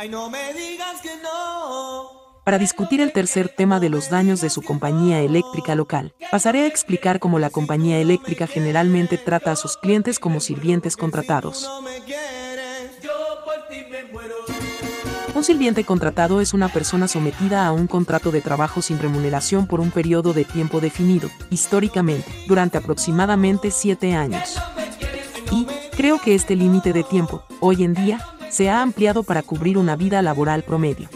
Ay, no me digas que no. Para discutir el tercer tema de los daños de su compañía eléctrica local, pasaré a explicar cómo la compañía eléctrica generalmente trata a sus clientes como sirvientes contratados. Un sirviente contratado es una persona sometida a un contrato de trabajo sin remuneración por un periodo de tiempo definido, históricamente, durante aproximadamente siete años. Y creo que este límite de tiempo, hoy en día, se ha ampliado para cubrir una vida laboral promedio.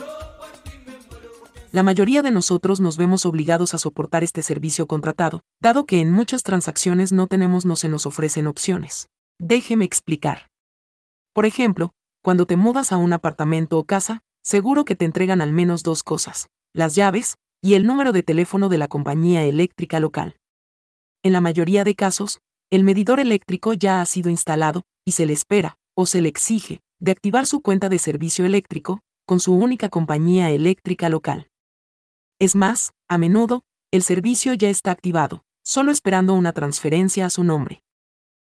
La mayoría de nosotros nos vemos obligados a soportar este servicio contratado, dado que en muchas transacciones no tenemos no se nos ofrecen opciones. Déjeme explicar. Por ejemplo, cuando te mudas a un apartamento o casa, seguro que te entregan al menos dos cosas, las llaves y el número de teléfono de la compañía eléctrica local. En la mayoría de casos, el medidor eléctrico ya ha sido instalado y se le espera, o se le exige, de activar su cuenta de servicio eléctrico, con su única compañía eléctrica local. Es más, a menudo, el servicio ya está activado, solo esperando una transferencia a su nombre.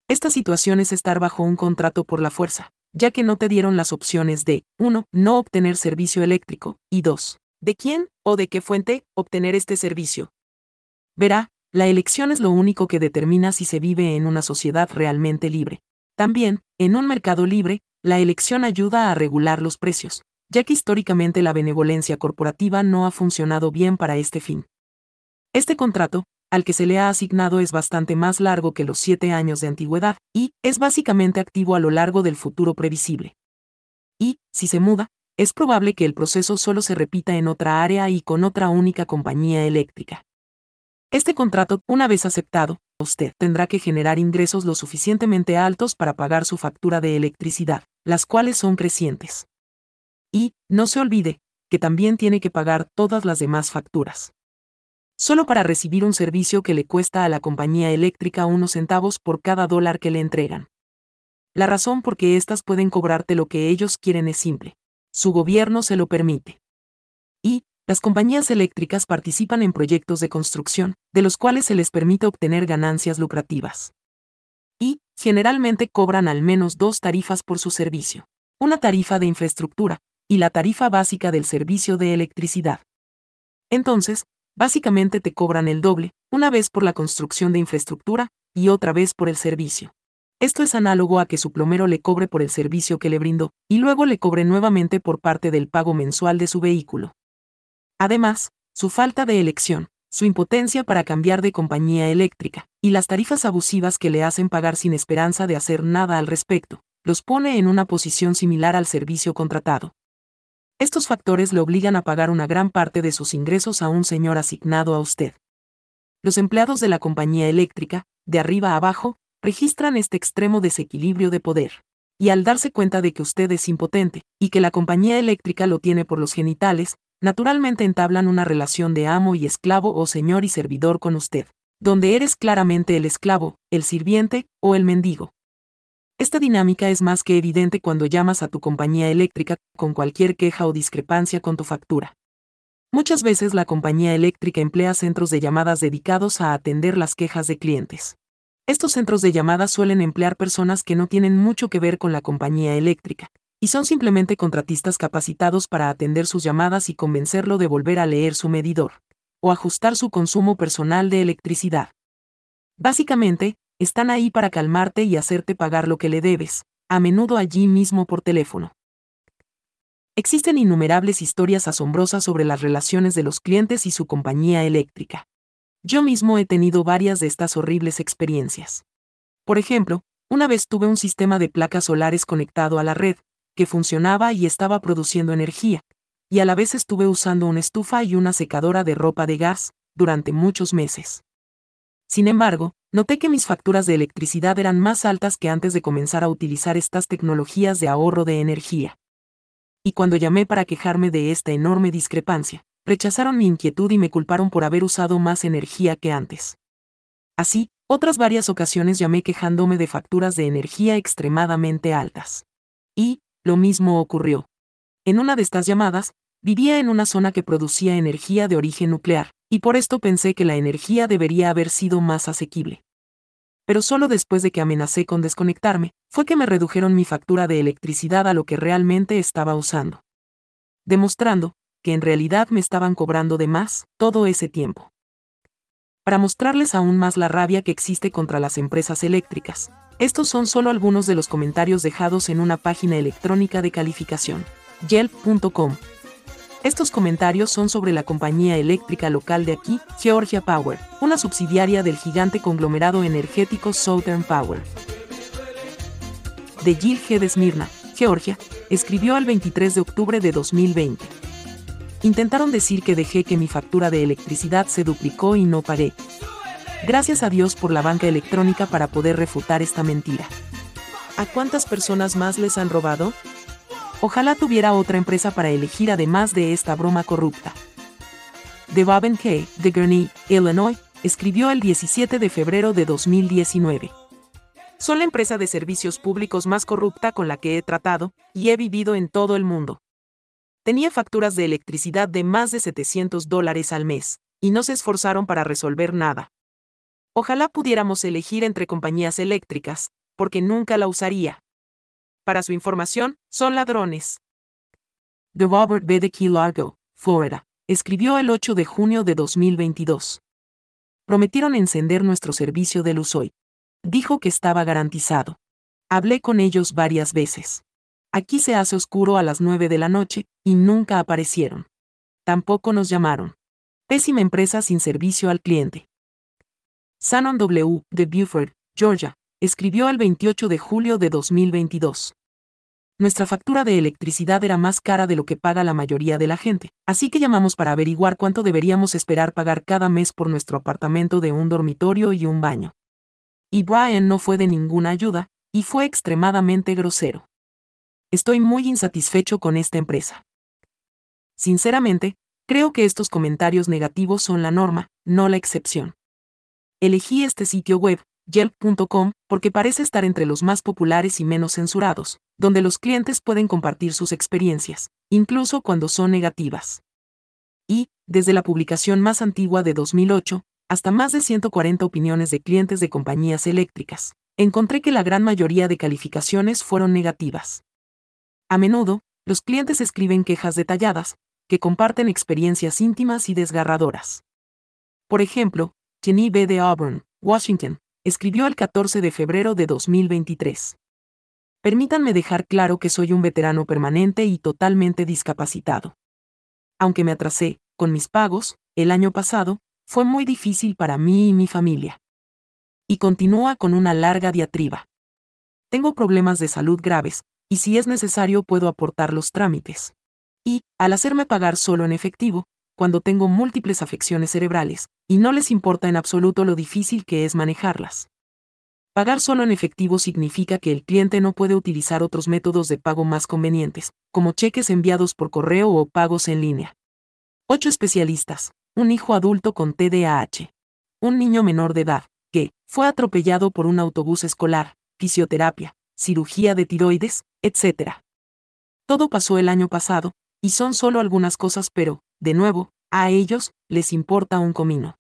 Esta situación es estar bajo un contrato por la fuerza, ya que no te dieron las opciones de 1. No obtener servicio eléctrico, y 2. ¿De quién o de qué fuente obtener este servicio? Verá, la elección es lo único que determina si se vive en una sociedad realmente libre. También, en un mercado libre, la elección ayuda a regular los precios, ya que históricamente la benevolencia corporativa no ha funcionado bien para este fin. Este contrato, al que se le ha asignado es bastante más largo que los siete años de antigüedad, y es básicamente activo a lo largo del futuro previsible. Y, si se muda, es probable que el proceso solo se repita en otra área y con otra única compañía eléctrica. Este contrato, una vez aceptado, usted tendrá que generar ingresos lo suficientemente altos para pagar su factura de electricidad, las cuales son crecientes. Y, no se olvide, que también tiene que pagar todas las demás facturas. Solo para recibir un servicio que le cuesta a la compañía eléctrica unos centavos por cada dólar que le entregan. La razón por qué éstas pueden cobrarte lo que ellos quieren es simple. Su gobierno se lo permite. Y, las compañías eléctricas participan en proyectos de construcción, de los cuales se les permite obtener ganancias lucrativas. Generalmente cobran al menos dos tarifas por su servicio. Una tarifa de infraestructura, y la tarifa básica del servicio de electricidad. Entonces, básicamente te cobran el doble, una vez por la construcción de infraestructura y otra vez por el servicio. Esto es análogo a que su plomero le cobre por el servicio que le brindó, y luego le cobre nuevamente por parte del pago mensual de su vehículo. Además, su falta de elección, su impotencia para cambiar de compañía eléctrica, y las tarifas abusivas que le hacen pagar sin esperanza de hacer nada al respecto, los pone en una posición similar al servicio contratado. Estos factores le obligan a pagar una gran parte de sus ingresos a un señor asignado a usted. Los empleados de la compañía eléctrica, de arriba a abajo, registran este extremo desequilibrio de poder. Y al darse cuenta de que usted es impotente, y que la compañía eléctrica lo tiene por los genitales, naturalmente entablan una relación de amo y esclavo o señor y servidor con usted, donde eres claramente el esclavo, el sirviente o el mendigo. Esta dinámica es más que evidente cuando llamas a tu compañía eléctrica con cualquier queja o discrepancia con tu factura. Muchas veces la compañía eléctrica emplea centros de llamadas dedicados a atender las quejas de clientes. Estos centros de llamadas suelen emplear personas que no tienen mucho que ver con la compañía eléctrica, y son simplemente contratistas capacitados para atender sus llamadas y convencerlo de volver a leer su medidor, o ajustar su consumo personal de electricidad. Básicamente, están ahí para calmarte y hacerte pagar lo que le debes, a menudo allí mismo por teléfono. Existen innumerables historias asombrosas sobre las relaciones de los clientes y su compañía eléctrica. Yo mismo he tenido varias de estas horribles experiencias. Por ejemplo, una vez tuve un sistema de placas solares conectado a la red, que funcionaba y estaba produciendo energía, y a la vez estuve usando una estufa y una secadora de ropa de gas, durante muchos meses. Sin embargo, noté que mis facturas de electricidad eran más altas que antes de comenzar a utilizar estas tecnologías de ahorro de energía. Y cuando llamé para quejarme de esta enorme discrepancia, rechazaron mi inquietud y me culparon por haber usado más energía que antes. Así, otras varias ocasiones llamé quejándome de facturas de energía extremadamente altas. Y, lo mismo ocurrió. En una de estas llamadas, vivía en una zona que producía energía de origen nuclear, y por esto pensé que la energía debería haber sido más asequible. Pero solo después de que amenacé con desconectarme, fue que me redujeron mi factura de electricidad a lo que realmente estaba usando. demostrando que en realidad me estaban cobrando de más todo ese tiempo. Para mostrarles aún más la rabia que existe contra las empresas eléctricas, estos son solo algunos de los comentarios dejados en una página electrónica de calificación, yelp.com. Estos comentarios son sobre la compañía eléctrica local de aquí, Georgia Power, una subsidiaria del gigante conglomerado energético Southern Power. De Jill G. de Smyrna, Georgia, escribió el 23 de octubre de 2020. Intentaron decir que dejé que mi factura de electricidad se duplicó y no pagué. Gracias a Dios por la banca electrónica para poder refutar esta mentira. ¿A cuántas personas más les han robado? Ojalá tuviera otra empresa para elegir además de esta broma corrupta. De Bob K. de Gurney, Illinois, escribió el 17 de febrero de 2019. Son la empresa de servicios públicos más corrupta con la que he tratado, y he vivido en todo el mundo. Tenía facturas de electricidad de más de 700 dólares al mes, y no se esforzaron para resolver nada. Ojalá pudiéramos elegir entre compañías eléctricas, porque nunca la usaría. Para su información, son ladrones. The Robert B. de Key Largo, Florida, escribió el 8 de junio de 2022. Prometieron encender nuestro servicio de luz hoy. Dijo que estaba garantizado. Hablé con ellos varias veces. Aquí se hace oscuro a las 9 de la noche, y nunca aparecieron. Tampoco nos llamaron. Pésima empresa sin servicio al cliente. Shannon W. de Buford, Georgia, escribió el 28 de julio de 2022. Nuestra factura de electricidad era más cara de lo que paga la mayoría de la gente, así que llamamos para averiguar cuánto deberíamos esperar pagar cada mes por nuestro apartamento de un dormitorio y un baño. Y Brian no fue de ninguna ayuda, y fue extremadamente grosero. Estoy muy insatisfecho con esta empresa. Sinceramente, creo que estos comentarios negativos son la norma, no la excepción. Elegí este sitio web, Yelp.com, porque parece estar entre los más populares y menos censurados, donde los clientes pueden compartir sus experiencias, incluso cuando son negativas. Y, desde la publicación más antigua de 2008, hasta más de 140 opiniones de clientes de compañías eléctricas, encontré que la gran mayoría de calificaciones fueron negativas. A menudo, los clientes escriben quejas detalladas, que comparten experiencias íntimas y desgarradoras. Por ejemplo, Jenny B. de Auburn, Washington, escribió el 14 de febrero de 2023. Permítanme dejar claro que soy un veterano permanente y totalmente discapacitado. Aunque me atrasé, con mis pagos, el año pasado, fue muy difícil para mí y mi familia. Y continúa con una larga diatriba. Tengo problemas de salud graves, y si es necesario puedo aportar los trámites. Y, al hacerme pagar solo en efectivo, cuando tengo múltiples afecciones cerebrales, y no les importa en absoluto lo difícil que es manejarlas. Pagar solo en efectivo significa que el cliente no puede utilizar otros métodos de pago más convenientes, como cheques enviados por correo o pagos en línea. 8 especialistas. Un hijo adulto con TDAH. Un niño menor de edad, que fue atropellado por un autobús escolar, fisioterapia, cirugía de tiroides, etc. Todo pasó el año pasado, y son solo algunas cosas, pero, de nuevo, a ellos les importa un comino.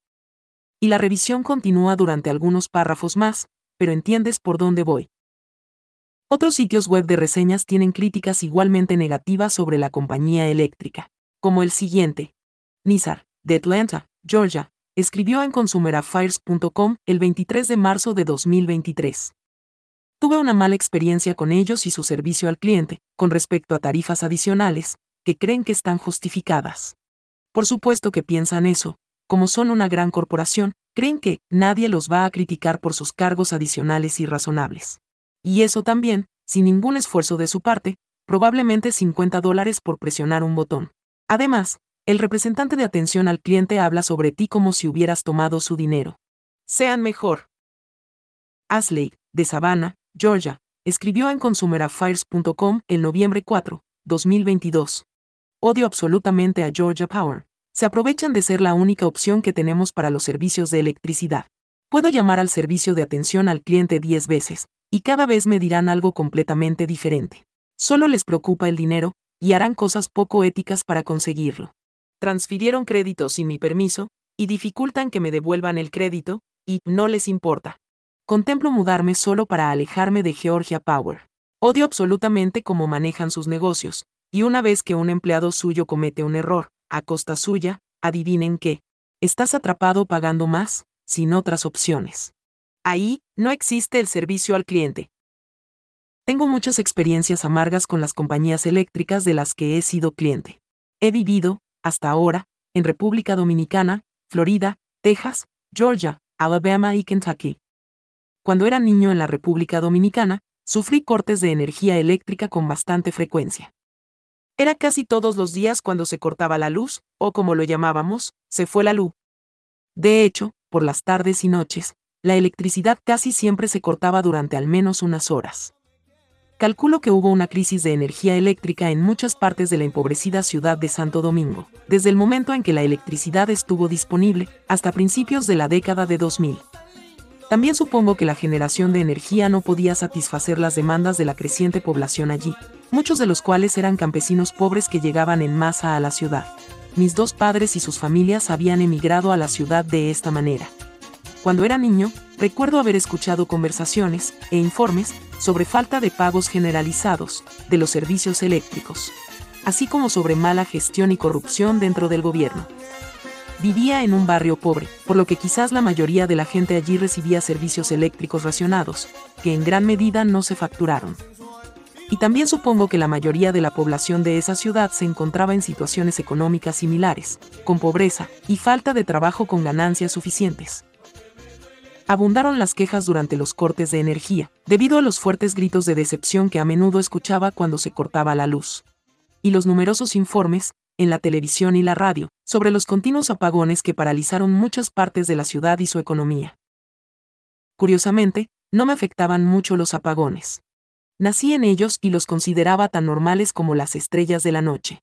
Y la revisión continúa durante algunos párrafos más, pero entiendes por dónde voy. Otros sitios web de reseñas tienen críticas igualmente negativas sobre la compañía eléctrica, como el siguiente. Nizar, de Atlanta, Georgia, escribió en consumeraffairs.com el 23 de marzo de 2023. Tuve una mala experiencia con ellos y su servicio al cliente, con respecto a tarifas adicionales, que creen que están justificadas. Por supuesto que piensan eso, como son una gran corporación, creen que nadie los va a criticar por sus cargos adicionales irrazonables. Y eso también, sin ningún esfuerzo de su parte, probablemente 50 dólares por presionar un botón. Además, el representante de atención al cliente habla sobre ti como si hubieras tomado su dinero. Sean mejor. Asley, de Savannah, Georgia, escribió en consumeraffairs.com el noviembre 4, 2022. Odio absolutamente a Georgia Power. Se aprovechan de ser la única opción que tenemos para los servicios de electricidad. Puedo llamar al servicio de atención al cliente 10 veces, y cada vez me dirán algo completamente diferente. Solo les preocupa el dinero, y harán cosas poco éticas para conseguirlo. Transfirieron crédito sin mi permiso, y dificultan que me devuelvan el crédito, y no les importa. Contemplo mudarme solo para alejarme de Georgia Power. Odio absolutamente cómo manejan sus negocios, y una vez que un empleado suyo comete un error, a costa suya, adivinen qué. Estás atrapado pagando más, sin otras opciones. Ahí, no existe el servicio al cliente. Tengo muchas experiencias amargas con las compañías eléctricas de las que he sido cliente. He vivido, hasta ahora, en República Dominicana, Florida, Texas, Georgia, Alabama y Kentucky. Cuando era niño en la República Dominicana, sufrí cortes de energía eléctrica con bastante frecuencia. Era casi todos los días cuando se cortaba la luz, o como lo llamábamos, se fue la luz. De hecho, por las tardes y noches, la electricidad casi siempre se cortaba durante al menos unas horas. Calculo que hubo una crisis de energía eléctrica en muchas partes de la empobrecida ciudad de Santo Domingo, desde el momento en que la electricidad estuvo disponible, hasta principios de la década de 2000. También supongo que la generación de energía no podía satisfacer las demandas de la creciente población allí, muchos de los cuales eran campesinos pobres que llegaban en masa a la ciudad. Mis dos padres y sus familias habían emigrado a la ciudad de esta manera. Cuando era niño, recuerdo haber escuchado conversaciones e informes sobre falta de pagos generalizados de los servicios eléctricos, así como sobre mala gestión y corrupción dentro del gobierno. Vivía en un barrio pobre, por lo que quizás la mayoría de la gente allí recibía servicios eléctricos racionados, que en gran medida no se facturaron. Y también supongo que la mayoría de la población de esa ciudad se encontraba en situaciones económicas similares, con pobreza y falta de trabajo con ganancias suficientes. Abundaron las quejas durante los cortes de energía, debido a los fuertes gritos de decepción que a menudo escuchaba cuando se cortaba la luz. Y los numerosos informes, en la televisión y la radio, sobre los continuos apagones que paralizaron muchas partes de la ciudad y su economía. Curiosamente, no me afectaban mucho los apagones. Nací en ellos y los consideraba tan normales como las estrellas de la noche.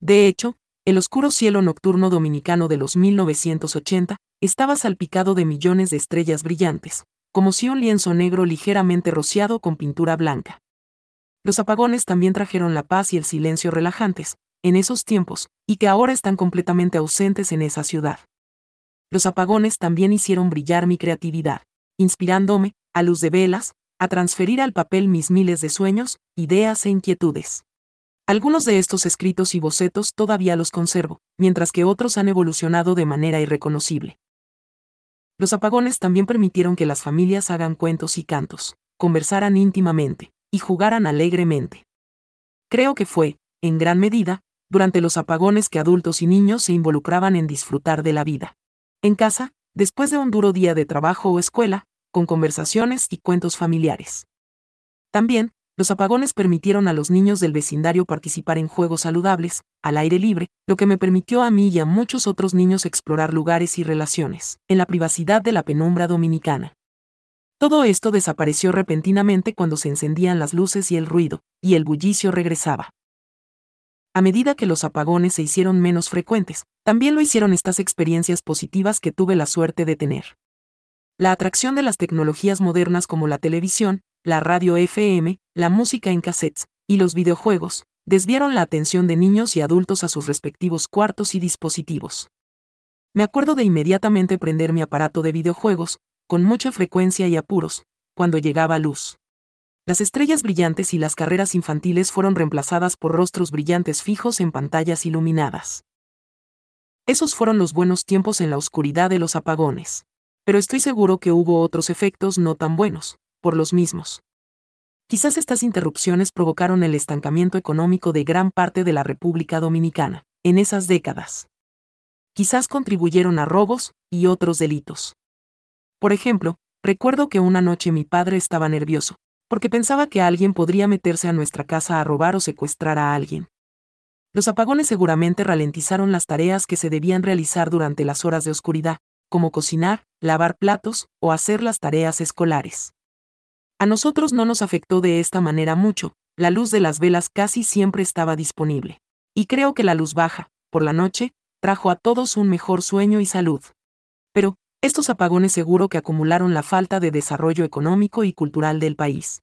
De hecho, el oscuro cielo nocturno dominicano de los 1980 estaba salpicado de millones de estrellas brillantes, como si un lienzo negro ligeramente rociado con pintura blanca. Los apagones también trajeron la paz y el silencio relajantes, en esos tiempos, y que ahora están completamente ausentes en esa ciudad. Los apagones también hicieron brillar mi creatividad, inspirándome, a luz de velas, a transferir al papel mis miles de sueños, ideas e inquietudes. Algunos de estos escritos y bocetos todavía los conservo, mientras que otros han evolucionado de manera irreconocible. Los apagones también permitieron que las familias hagan cuentos y cantos, conversaran íntimamente, y jugaran alegremente. Creo que fue, en gran medida, durante los apagones que adultos y niños se involucraban en disfrutar de la vida. En casa, después de un duro día de trabajo o escuela, con conversaciones y cuentos familiares. También, los apagones permitieron a los niños del vecindario participar en juegos saludables, al aire libre, lo que me permitió a mí y a muchos otros niños explorar lugares y relaciones, en la privacidad de la penumbra dominicana. Todo esto desapareció repentinamente cuando se encendían las luces y el ruido, y el bullicio regresaba. A medida que los apagones se hicieron menos frecuentes, también lo hicieron estas experiencias positivas que tuve la suerte de tener. La atracción de las tecnologías modernas como la televisión, la radio FM, la música en cassettes y los videojuegos desviaron la atención de niños y adultos a sus respectivos cuartos y dispositivos. Me acuerdo de inmediatamente prender mi aparato de videojuegos, con mucha frecuencia y apuros, cuando llegaba luz. Las estrellas brillantes y las carreras infantiles fueron reemplazadas por rostros brillantes fijos en pantallas iluminadas. Esos fueron los buenos tiempos en la oscuridad de los apagones. Pero estoy seguro que hubo otros efectos no tan buenos, por los mismos. Quizás estas interrupciones provocaron el estancamiento económico de gran parte de la República Dominicana, en esas décadas. Quizás contribuyeron a robos y otros delitos. Por ejemplo, recuerdo que una noche mi padre estaba nervioso, porque pensaba que alguien podría meterse a nuestra casa a robar o secuestrar a alguien. Los apagones seguramente ralentizaron las tareas que se debían realizar durante las horas de oscuridad, como cocinar, lavar platos o hacer las tareas escolares. A nosotros no nos afectó de esta manera mucho, la luz de las velas casi siempre estaba disponible. Y creo que la luz baja, por la noche, trajo a todos un mejor sueño y salud. Pero, estos apagones seguro que acumularon la falta de desarrollo económico y cultural del país.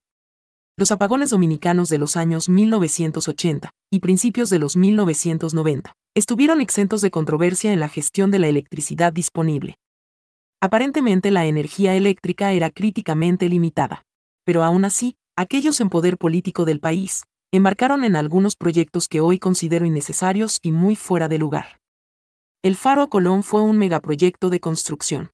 Los apagones dominicanos de los años 1980 y principios de los 1990 estuvieron exentos de controversia en la gestión de la electricidad disponible. Aparentemente la energía eléctrica era críticamente limitada. Pero aún así, aquellos en poder político del país, embarcaron en algunos proyectos que hoy considero innecesarios y muy fuera de lugar. El Faro Colón fue un megaproyecto de construcción.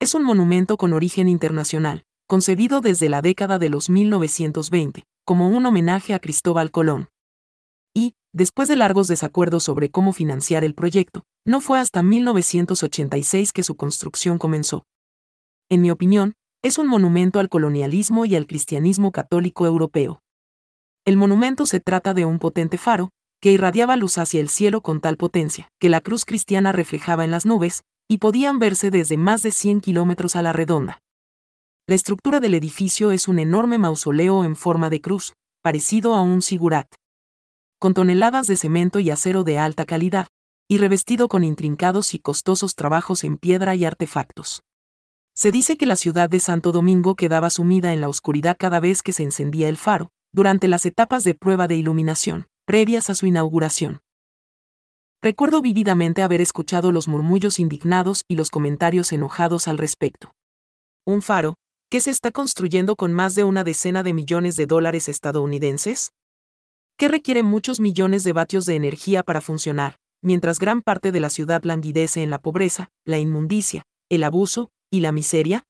Es un monumento con origen internacional, concebido desde la década de los 1920, como un homenaje a Cristóbal Colón. Y, después de largos desacuerdos sobre cómo financiar el proyecto, no fue hasta 1986 que su construcción comenzó. En mi opinión, es un monumento al colonialismo y al cristianismo católico europeo. El monumento se trata de un potente faro, que irradiaba luz hacia el cielo con tal potencia, que la cruz cristiana reflejaba en las nubes, y podían verse desde más de 100 kilómetros a la redonda. La estructura del edificio es un enorme mausoleo en forma de cruz, parecido a un sigurat. Con toneladas de cemento y acero de alta calidad, y revestido con intrincados y costosos trabajos en piedra y artefactos. Se dice que la ciudad de Santo Domingo quedaba sumida en la oscuridad cada vez que se encendía el faro, durante las etapas de prueba de iluminación, previas a su inauguración. Recuerdo vividamente haber escuchado los murmullos indignados y los comentarios enojados al respecto. Un faro, que se está construyendo con más de una decena de millones de dólares estadounidenses? ¿Qué requiere muchos millones de vatios de energía para funcionar, mientras gran parte de la ciudad languidece en la pobreza, la inmundicia, el abuso y la miseria?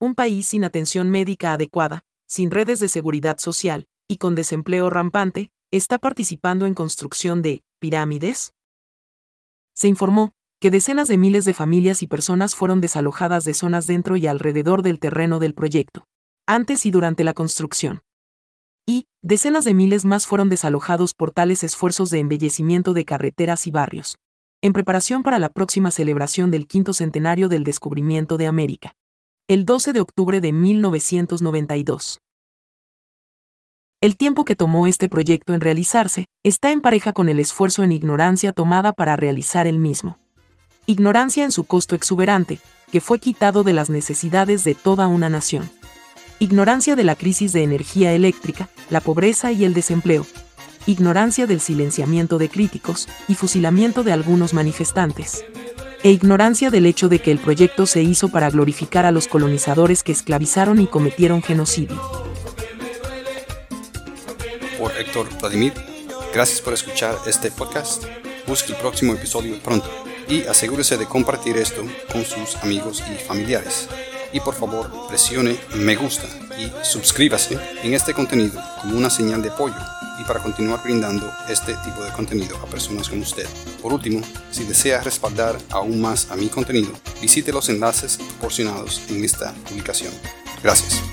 Un país sin atención médica adecuada, sin redes de seguridad social, y con desempleo rampante, está participando en construcción de pirámides? Se informó que decenas de miles de familias y personas fueron desalojadas de zonas dentro y alrededor del terreno del proyecto, antes y durante la construcción. Y, decenas de miles más fueron desalojados por tales esfuerzos de embellecimiento de carreteras y barrios, en preparación para la próxima celebración del quinto centenario del descubrimiento de América. El 12 de octubre de 1992. El tiempo que tomó este proyecto en realizarse está en pareja con el esfuerzo en ignorancia tomada para realizar el mismo. Ignorancia en su costo exuberante, que fue quitado de las necesidades de toda una nación. Ignorancia de la crisis de energía eléctrica, la pobreza y el desempleo, ignorancia del silenciamiento de críticos y fusilamiento de algunos manifestantes, e ignorancia del hecho de que el proyecto se hizo para glorificar a los colonizadores que esclavizaron y cometieron genocidio. Vladimir, gracias por escuchar este podcast. Busque el próximo episodio pronto y asegúrese de compartir esto con sus amigos y familiares. Y por favor, presione me gusta y suscríbase en este contenido como una señal de apoyo y para continuar brindando este tipo de contenido a personas como usted. Por último, si desea respaldar aún más a mi contenido, visite los enlaces proporcionados en esta publicación. Gracias.